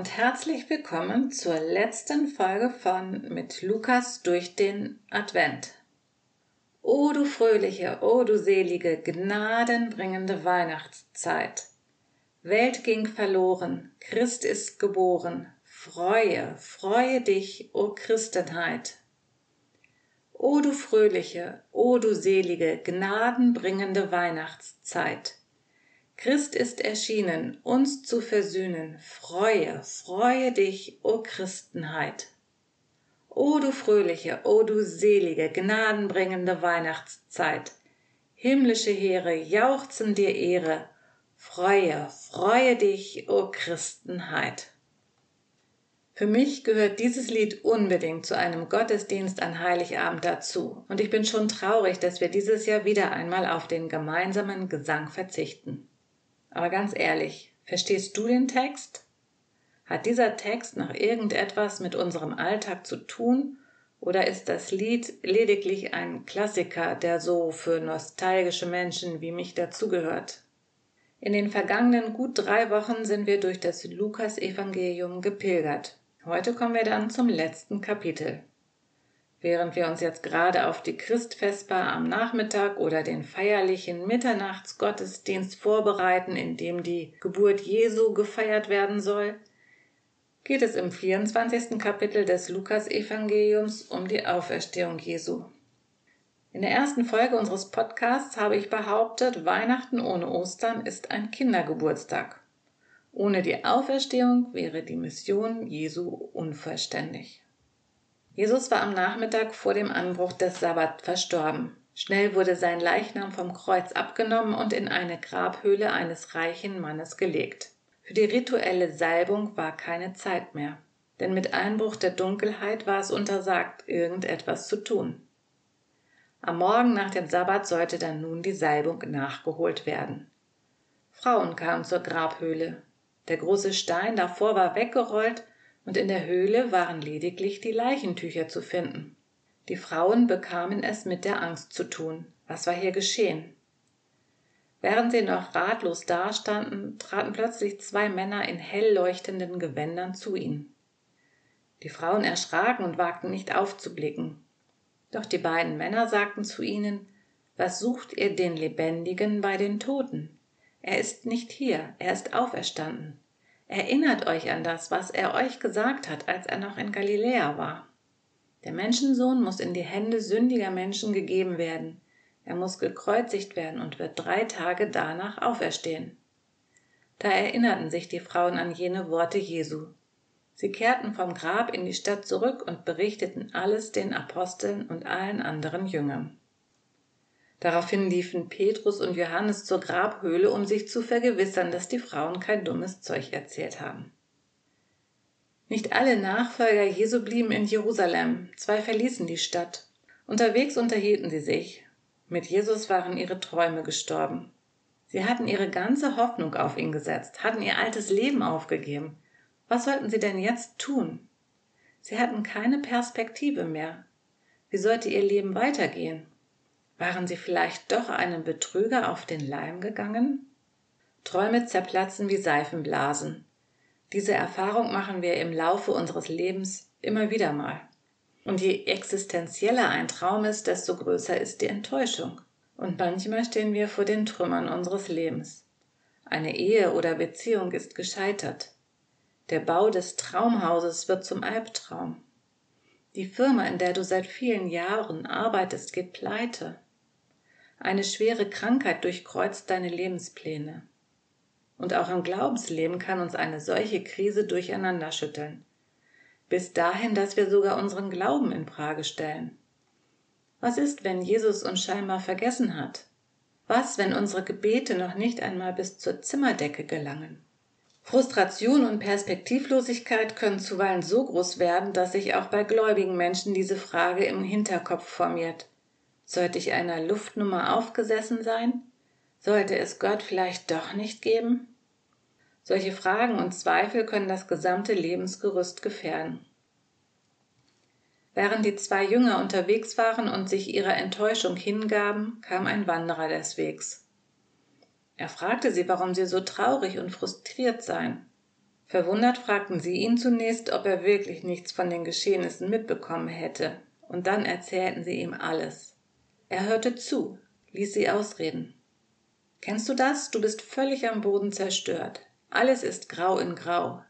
Und herzlich willkommen zur letzten Folge von Mit Lukas durch den Advent. O du fröhliche, o du selige, gnadenbringende Weihnachtszeit. Welt ging verloren, Christ ist geboren, freue, freue dich, o Christenheit. O du fröhliche, o du selige, gnadenbringende Weihnachtszeit. Christ ist erschienen, uns zu versöhnen. Freue, freue dich, o Christenheit. O du fröhliche, o du selige, gnadenbringende Weihnachtszeit. Himmlische Heere jauchzen dir Ehre. Freue, freue dich, o Christenheit. Für mich gehört dieses Lied unbedingt zu einem Gottesdienst an Heiligabend dazu, und ich bin schon traurig, dass wir dieses Jahr wieder einmal auf den gemeinsamen Gesang verzichten. Aber ganz ehrlich, verstehst du den Text? Hat dieser Text noch irgendetwas mit unserem Alltag zu tun oder ist das Lied lediglich ein Klassiker, der so für nostalgische Menschen wie mich dazugehört? In den vergangenen gut drei Wochen sind wir durch das Lukas-Evangelium gepilgert. Heute kommen wir dann zum letzten Kapitel. Während wir uns jetzt gerade auf die Christfesper am Nachmittag oder den feierlichen Mitternachtsgottesdienst vorbereiten, in dem die Geburt Jesu gefeiert werden soll, geht es im 24. Kapitel des Lukas-Evangeliums um die Auferstehung Jesu. In der ersten Folge unseres Podcasts habe ich behauptet, Weihnachten ohne Ostern ist ein Kindergeburtstag. Ohne die Auferstehung wäre die Mission Jesu unvollständig. Jesus war am Nachmittag vor dem Anbruch des Sabbat verstorben. Schnell wurde sein Leichnam vom Kreuz abgenommen und in eine Grabhöhle eines reichen Mannes gelegt. Für die rituelle Salbung war keine Zeit mehr, denn mit Einbruch der Dunkelheit war es untersagt, irgendetwas zu tun. Am Morgen nach dem Sabbat sollte dann nun die Salbung nachgeholt werden. Frauen kamen zur Grabhöhle. Der große Stein davor war weggerollt und in der Höhle waren lediglich die Leichentücher zu finden. Die Frauen bekamen es mit der Angst zu tun. Was war hier geschehen? Während sie noch ratlos dastanden, traten plötzlich zwei Männer in hell leuchtenden Gewändern zu ihnen. Die Frauen erschraken und wagten nicht aufzublicken. Doch die beiden Männer sagten zu ihnen, was sucht ihr den Lebendigen bei den Toten? Er ist nicht hier, er ist auferstanden. Erinnert euch an das, was er euch gesagt hat, als er noch in Galiläa war. Der Menschensohn muss in die Hände sündiger Menschen gegeben werden. Er muss gekreuzigt werden und wird drei Tage danach auferstehen. Da erinnerten sich die Frauen an jene Worte Jesu. Sie kehrten vom Grab in die Stadt zurück und berichteten alles den Aposteln und allen anderen Jüngern. Daraufhin liefen Petrus und Johannes zur Grabhöhle, um sich zu vergewissern, dass die Frauen kein dummes Zeug erzählt haben. Nicht alle Nachfolger Jesu blieben in Jerusalem, zwei verließen die Stadt. Unterwegs unterhielten sie sich. Mit Jesus waren ihre Träume gestorben. Sie hatten ihre ganze Hoffnung auf ihn gesetzt, hatten ihr altes Leben aufgegeben. Was sollten sie denn jetzt tun? Sie hatten keine Perspektive mehr. Wie sollte ihr Leben weitergehen? Waren sie vielleicht doch einem Betrüger auf den Leim gegangen? Träume zerplatzen wie Seifenblasen. Diese Erfahrung machen wir im Laufe unseres Lebens immer wieder mal. Und je existenzieller ein Traum ist, desto größer ist die Enttäuschung. Und manchmal stehen wir vor den Trümmern unseres Lebens. Eine Ehe oder Beziehung ist gescheitert. Der Bau des Traumhauses wird zum Albtraum. Die Firma, in der du seit vielen Jahren arbeitest, geht pleite. Eine schwere Krankheit durchkreuzt deine Lebenspläne. Und auch im Glaubensleben kann uns eine solche Krise durcheinander schütteln. Bis dahin, dass wir sogar unseren Glauben in Frage stellen. Was ist, wenn Jesus uns scheinbar vergessen hat? Was, wenn unsere Gebete noch nicht einmal bis zur Zimmerdecke gelangen? Frustration und Perspektivlosigkeit können zuweilen so groß werden, dass sich auch bei gläubigen Menschen diese Frage im Hinterkopf formiert. Sollte ich einer Luftnummer aufgesessen sein? Sollte es Gott vielleicht doch nicht geben? Solche Fragen und Zweifel können das gesamte Lebensgerüst gefährden. Während die zwei Jünger unterwegs waren und sich ihrer Enttäuschung hingaben, kam ein Wanderer des Wegs. Er fragte sie, warum sie so traurig und frustriert seien. Verwundert fragten sie ihn zunächst, ob er wirklich nichts von den Geschehnissen mitbekommen hätte, und dann erzählten sie ihm alles. Er hörte zu, ließ sie ausreden. Kennst du das? Du bist völlig am Boden zerstört. Alles ist grau in grau.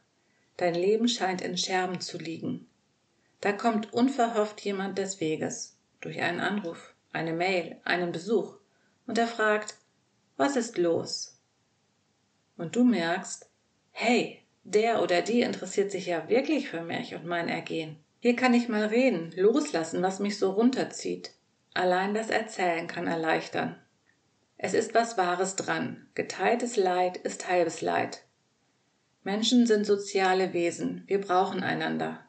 Dein Leben scheint in Scherben zu liegen. Da kommt unverhofft jemand des Weges, durch einen Anruf, eine Mail, einen Besuch, und er fragt, was ist los? Und du merkst, hey, der oder die interessiert sich ja wirklich für mich und mein Ergehen. Hier kann ich mal reden, loslassen, was mich so runterzieht. Allein das Erzählen kann erleichtern. Es ist was Wahres dran. Geteiltes Leid ist halbes Leid. Menschen sind soziale Wesen. Wir brauchen einander.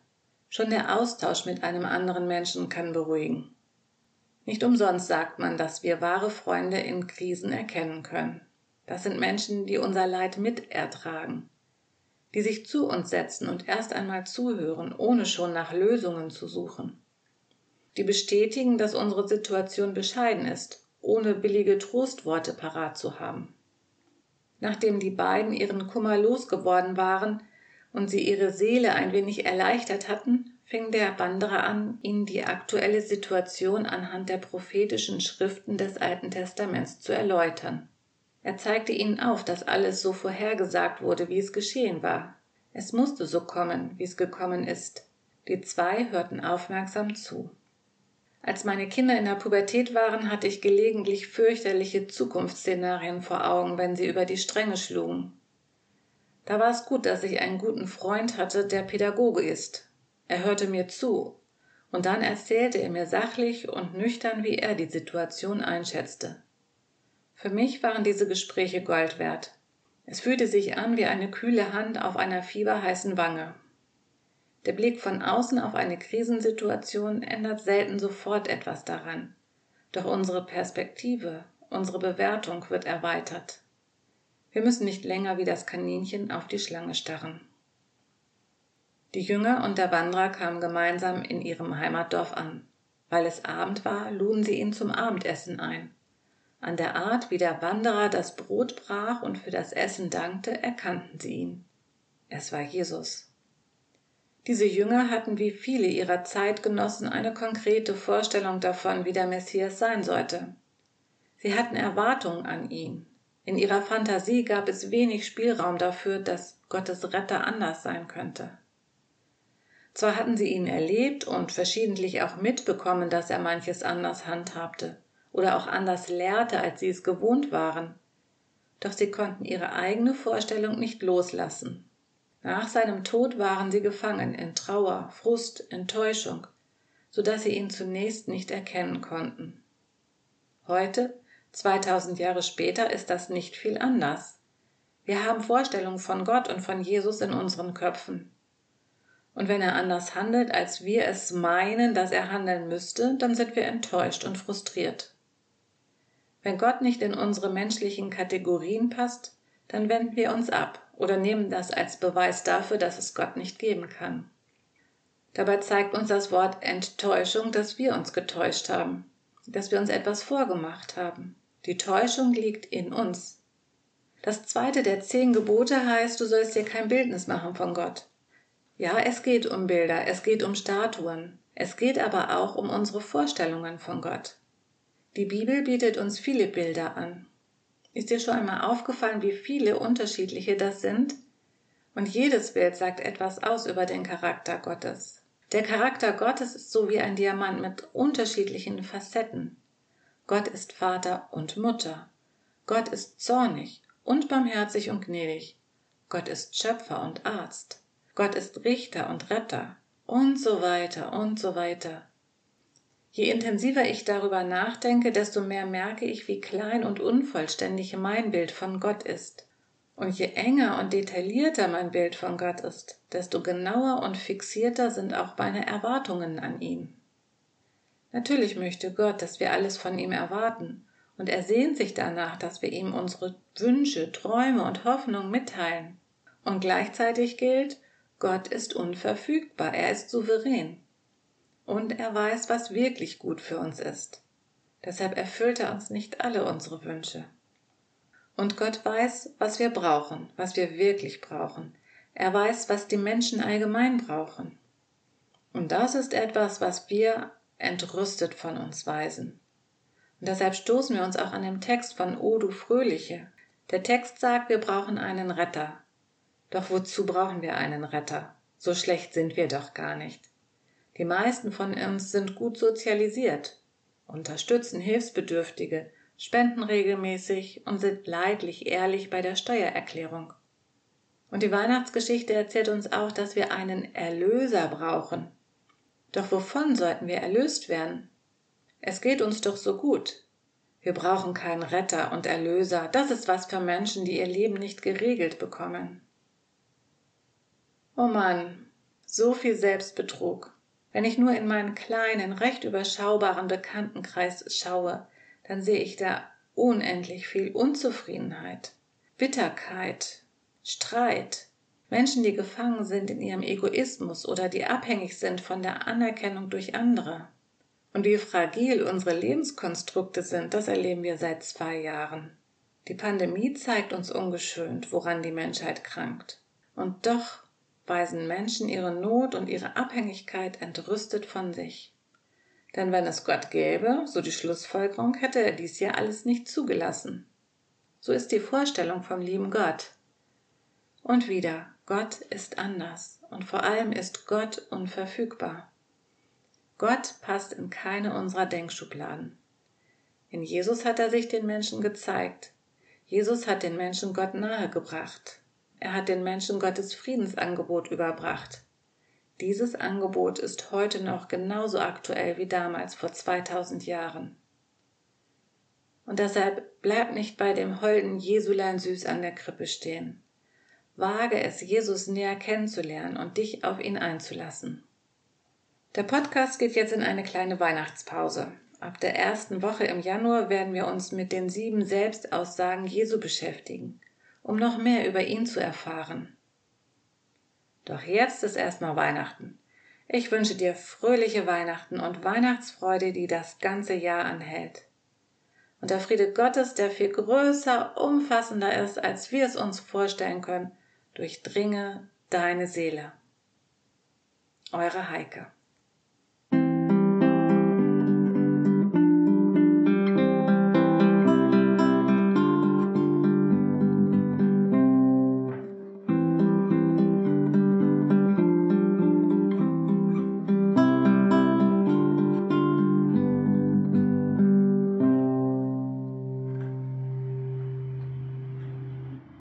Schon der Austausch mit einem anderen Menschen kann beruhigen. Nicht umsonst sagt man, dass wir wahre Freunde in Krisen erkennen können. Das sind Menschen, die unser Leid mitertragen, die sich zu uns setzen und erst einmal zuhören, ohne schon nach Lösungen zu suchen, die bestätigen, dass unsere Situation bescheiden ist, ohne billige Trostworte parat zu haben. Nachdem die beiden ihren Kummer losgeworden waren und sie ihre Seele ein wenig erleichtert hatten, fing der Wanderer an, ihnen die aktuelle Situation anhand der prophetischen Schriften des Alten Testaments zu erläutern. Er zeigte ihnen auf, dass alles so vorhergesagt wurde, wie es geschehen war. Es musste so kommen, wie es gekommen ist. Die zwei hörten aufmerksam zu. Als meine Kinder in der Pubertät waren, hatte ich gelegentlich fürchterliche Zukunftsszenarien vor Augen, wenn sie über die Stränge schlugen. Da war es gut, dass ich einen guten Freund hatte, der Pädagoge ist. Er hörte mir zu, und dann erzählte er mir sachlich und nüchtern, wie er die Situation einschätzte. Für mich waren diese Gespräche Gold wert. Es fühlte sich an wie eine kühle Hand auf einer fieberheißen Wange. Der Blick von außen auf eine Krisensituation ändert selten sofort etwas daran. Doch unsere Perspektive, unsere Bewertung wird erweitert. Wir müssen nicht länger wie das Kaninchen auf die Schlange starren. Die Jünger und der Wanderer kamen gemeinsam in ihrem Heimatdorf an. Weil es Abend war, luden sie ihn zum Abendessen ein. An der Art, wie der Wanderer das Brot brach und für das Essen dankte, erkannten sie ihn. Es war Jesus. Diese Jünger hatten wie viele ihrer Zeitgenossen eine konkrete Vorstellung davon, wie der Messias sein sollte. Sie hatten Erwartungen an ihn. In ihrer Fantasie gab es wenig Spielraum dafür, dass Gottes Retter anders sein könnte. Zwar hatten sie ihn erlebt und verschiedentlich auch mitbekommen, dass er manches anders handhabte, oder auch anders lehrte, als sie es gewohnt waren. Doch sie konnten ihre eigene Vorstellung nicht loslassen. Nach seinem Tod waren sie gefangen in Trauer, Frust, Enttäuschung, so dass sie ihn zunächst nicht erkennen konnten. Heute, 2000 Jahre später, ist das nicht viel anders. Wir haben Vorstellungen von Gott und von Jesus in unseren Köpfen. Und wenn er anders handelt, als wir es meinen, dass er handeln müsste, dann sind wir enttäuscht und frustriert. Wenn Gott nicht in unsere menschlichen Kategorien passt, dann wenden wir uns ab oder nehmen das als Beweis dafür, dass es Gott nicht geben kann. Dabei zeigt uns das Wort Enttäuschung, dass wir uns getäuscht haben, dass wir uns etwas vorgemacht haben. Die Täuschung liegt in uns. Das zweite der zehn Gebote heißt, du sollst dir kein Bildnis machen von Gott. Ja, es geht um Bilder, es geht um Statuen, es geht aber auch um unsere Vorstellungen von Gott. Die Bibel bietet uns viele Bilder an. Ist dir schon einmal aufgefallen, wie viele unterschiedliche das sind? Und jedes Bild sagt etwas aus über den Charakter Gottes. Der Charakter Gottes ist so wie ein Diamant mit unterschiedlichen Facetten. Gott ist Vater und Mutter. Gott ist zornig und barmherzig und gnädig. Gott ist Schöpfer und Arzt. Gott ist Richter und Retter. Und so weiter und so weiter. Je intensiver ich darüber nachdenke, desto mehr merke ich, wie klein und unvollständig mein Bild von Gott ist. Und je enger und detaillierter mein Bild von Gott ist, desto genauer und fixierter sind auch meine Erwartungen an ihn. Natürlich möchte Gott, dass wir alles von ihm erwarten, und er sehnt sich danach, dass wir ihm unsere Wünsche, Träume und Hoffnungen mitteilen. Und gleichzeitig gilt, Gott ist unverfügbar, er ist souverän und er weiß, was wirklich gut für uns ist. Deshalb erfüllt er uns nicht alle unsere Wünsche. Und Gott weiß, was wir brauchen, was wir wirklich brauchen. Er weiß, was die Menschen allgemein brauchen. Und das ist etwas, was wir entrüstet von uns weisen. Und deshalb stoßen wir uns auch an dem Text von O du Fröhliche. Der Text sagt, wir brauchen einen Retter. Doch wozu brauchen wir einen Retter? So schlecht sind wir doch gar nicht. Die meisten von uns sind gut sozialisiert, unterstützen Hilfsbedürftige, spenden regelmäßig und sind leidlich ehrlich bei der Steuererklärung. Und die Weihnachtsgeschichte erzählt uns auch, dass wir einen Erlöser brauchen. Doch wovon sollten wir erlöst werden? Es geht uns doch so gut. Wir brauchen keinen Retter und Erlöser. Das ist was für Menschen, die ihr Leben nicht geregelt bekommen. Oh Mann, so viel Selbstbetrug. Wenn ich nur in meinen kleinen, recht überschaubaren Bekanntenkreis schaue, dann sehe ich da unendlich viel Unzufriedenheit, Bitterkeit, Streit, Menschen, die gefangen sind in ihrem Egoismus oder die abhängig sind von der Anerkennung durch andere. Und wie fragil unsere Lebenskonstrukte sind, das erleben wir seit zwei Jahren. Die Pandemie zeigt uns ungeschönt, woran die Menschheit krankt. Und doch weisen Menschen ihre Not und ihre Abhängigkeit entrüstet von sich. Denn wenn es Gott gäbe, so die Schlussfolgerung, hätte er dies ja alles nicht zugelassen. So ist die Vorstellung vom lieben Gott. Und wieder, Gott ist anders und vor allem ist Gott unverfügbar. Gott passt in keine unserer Denkschubladen. In Jesus hat er sich den Menschen gezeigt. Jesus hat den Menschen Gott nahegebracht. Er hat den Menschen Gottes Friedensangebot überbracht. Dieses Angebot ist heute noch genauso aktuell wie damals vor 2000 Jahren. Und deshalb bleib nicht bei dem holden Jesulein süß an der Krippe stehen. Wage es, Jesus näher kennenzulernen und dich auf ihn einzulassen. Der Podcast geht jetzt in eine kleine Weihnachtspause. Ab der ersten Woche im Januar werden wir uns mit den sieben Selbstaussagen Jesu beschäftigen, um noch mehr über ihn zu erfahren. Doch jetzt ist erstmal Weihnachten. Ich wünsche dir fröhliche Weihnachten und Weihnachtsfreude, die das ganze Jahr anhält. Und der Friede Gottes, der viel größer, umfassender ist, als wir es uns vorstellen können, durchdringe deine Seele. Eure Heike.